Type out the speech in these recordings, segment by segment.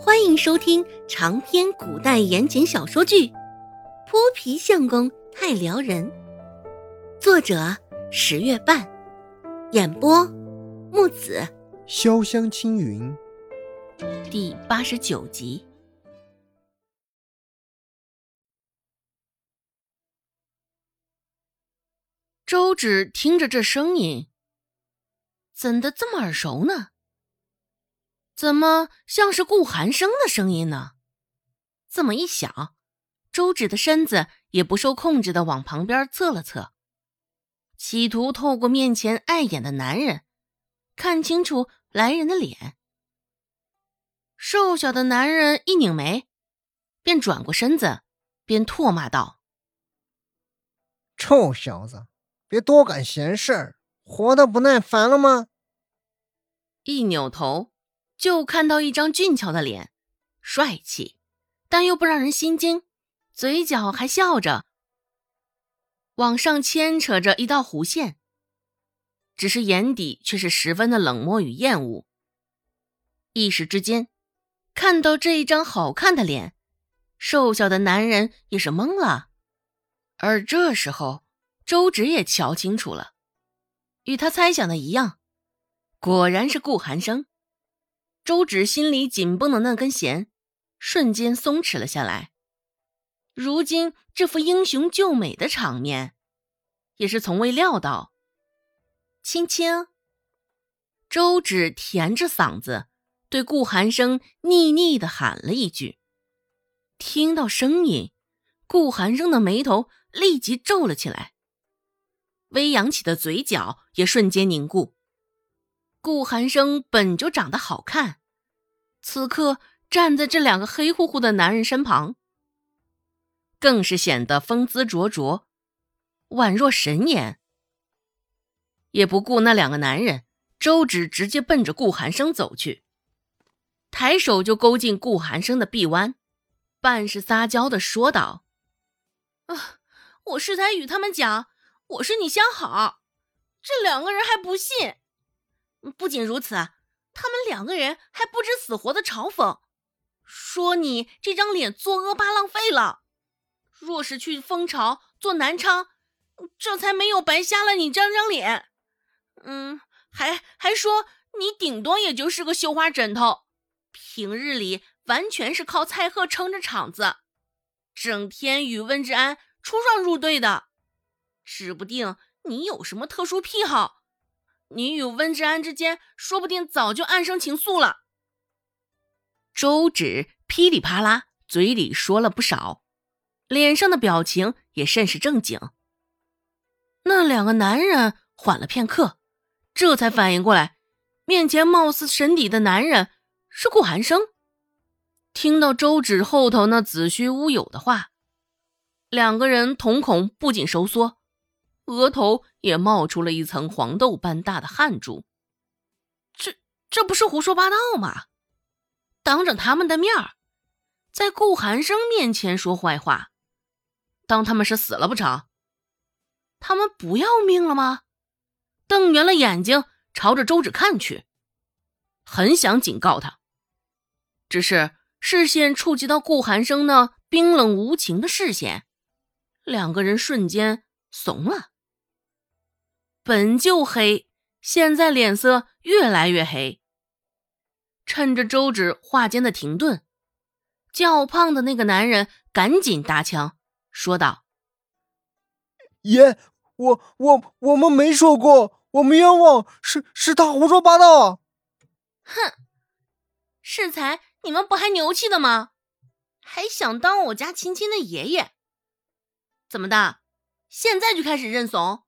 欢迎收听长篇古代言情小说剧《泼皮相公太撩人》，作者十月半，演播木子潇湘青云，第八十九集。周芷听着这声音，怎的这么耳熟呢？怎么像是顾寒生的声音呢？这么一想，周芷的身子也不受控制的往旁边侧了侧，企图透过面前碍眼的男人，看清楚来人的脸。瘦小的男人一拧眉，便转过身子，便唾骂道：“臭小子，别多管闲事儿，活得不耐烦了吗？”一扭头。就看到一张俊俏的脸，帅气，但又不让人心惊，嘴角还笑着，往上牵扯着一道弧线，只是眼底却是十分的冷漠与厌恶。一时之间，看到这一张好看的脸，瘦小的男人也是懵了。而这时候，周芷也瞧清楚了，与他猜想的一样，果然是顾寒生。周芷心里紧绷的那根弦，瞬间松弛了下来。如今这副英雄救美的场面，也是从未料到。青青，周芷甜着嗓子对顾寒生腻腻的喊了一句。听到声音，顾寒生的眉头立即皱了起来，微扬起的嘴角也瞬间凝固。顾寒生本就长得好看，此刻站在这两个黑乎乎的男人身旁，更是显得风姿灼灼，宛若神颜。也不顾那两个男人，周芷直接奔着顾寒生走去，抬手就勾进顾寒生的臂弯，半是撒娇的说道：“啊，我是才与他们讲，我是你相好，这两个人还不信。”不仅如此，他们两个人还不知死活的嘲讽，说你这张脸作恶霸浪费了。若是去蜂巢做南昌，这才没有白瞎了你这张脸。嗯，还还说你顶多也就是个绣花枕头，平日里完全是靠蔡贺撑着场子，整天与温之安出双入对的，指不定你有什么特殊癖好。你与温之安之间，说不定早就暗生情愫了。周芷噼里啪啦，嘴里说了不少，脸上的表情也甚是正经。那两个男人缓了片刻，这才反应过来，面前貌似神邸的男人是顾寒生。听到周芷后头那子虚乌有的话，两个人瞳孔不仅收缩。额头也冒出了一层黄豆般大的汗珠，这这不是胡说八道吗？当着他们的面儿，在顾寒生面前说坏话，当他们是死了不成？他们不要命了吗？瞪圆了眼睛朝着周芷看去，很想警告他，只是视线触及到顾寒生那冰冷无情的视线，两个人瞬间怂了。本就黑，现在脸色越来越黑。趁着周芷话间的停顿，较胖的那个男人赶紧搭腔说道：“爷，我我我们没说过，我们冤枉，是是他胡说八道。”哼，适才，你们不还牛气的吗？还想当我家亲亲的爷爷？怎么的？现在就开始认怂？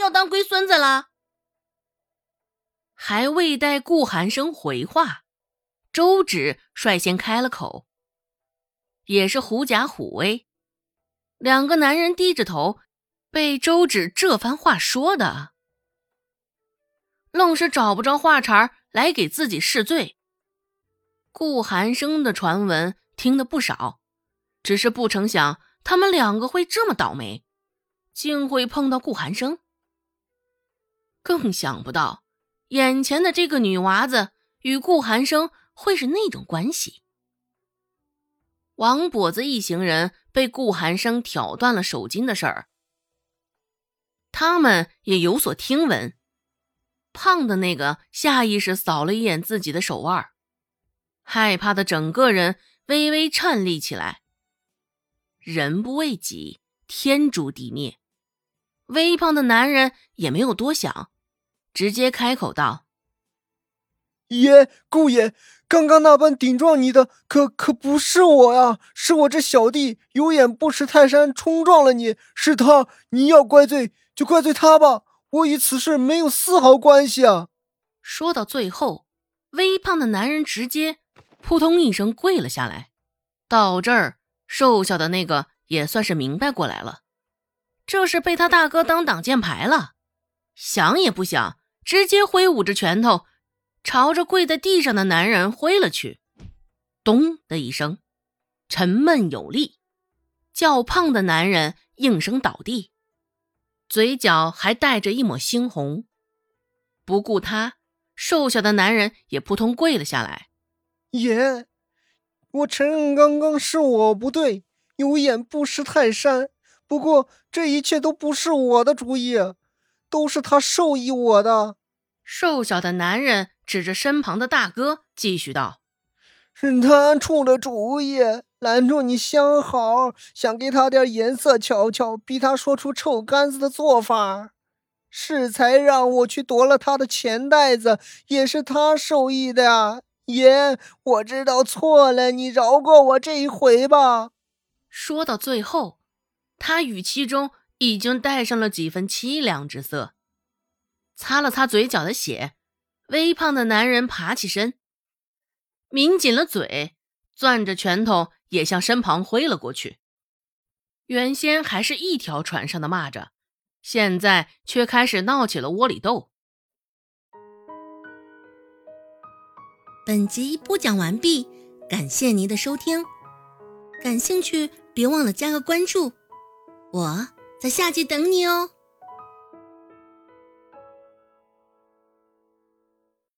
要当龟孙子了？还未待顾寒生回话，周芷率先开了口，也是狐假虎威。两个男人低着头，被周芷这番话说的，愣是找不着话茬来给自己试罪。顾寒生的传闻听得不少，只是不成想他们两个会这么倒霉，竟会碰到顾寒生。更想不到，眼前的这个女娃子与顾寒生会是那种关系。王跛子一行人被顾寒生挑断了手筋的事儿，他们也有所听闻。胖的那个下意识扫了一眼自己的手腕，害怕的整个人微微颤栗起来。人不为己，天诛地灭。微胖的男人也没有多想，直接开口道：“爷，顾爷。”刚刚那般顶撞你的可可不是我呀，是我这小弟有眼不识泰山，冲撞了你，是他，你要怪罪就怪罪他吧，我与此事没有丝毫关系啊！说到最后，微胖的男人直接扑通一声跪了下来。到这儿，瘦小的那个也算是明白过来了，这是被他大哥当挡箭牌了，想也不想，直接挥舞着拳头。朝着跪在地上的男人挥了去，咚的一声，沉闷有力。较胖的男人应声倒地，嘴角还带着一抹猩红。不顾他，瘦小的男人也扑通跪了下来。爷，我承认刚刚是我不对，有眼不识泰山。不过这一切都不是我的主意，都是他授意我的。瘦小的男人。指着身旁的大哥，继续道：“是他出了主意，拦住你相好，想给他点颜色瞧瞧，逼他说出臭干子的做法，是才让我去夺了他的钱袋子，也是他授意的呀。爷，我知道错了，你饶过我这一回吧。”说到最后，他语气中已经带上了几分凄凉之色，擦了擦嘴角的血。微胖的男人爬起身，抿紧了嘴，攥着拳头也向身旁挥了过去。原先还是一条船上的蚂蚱，现在却开始闹起了窝里斗。本集播讲完毕，感谢您的收听。感兴趣别忘了加个关注，我在下集等你哦。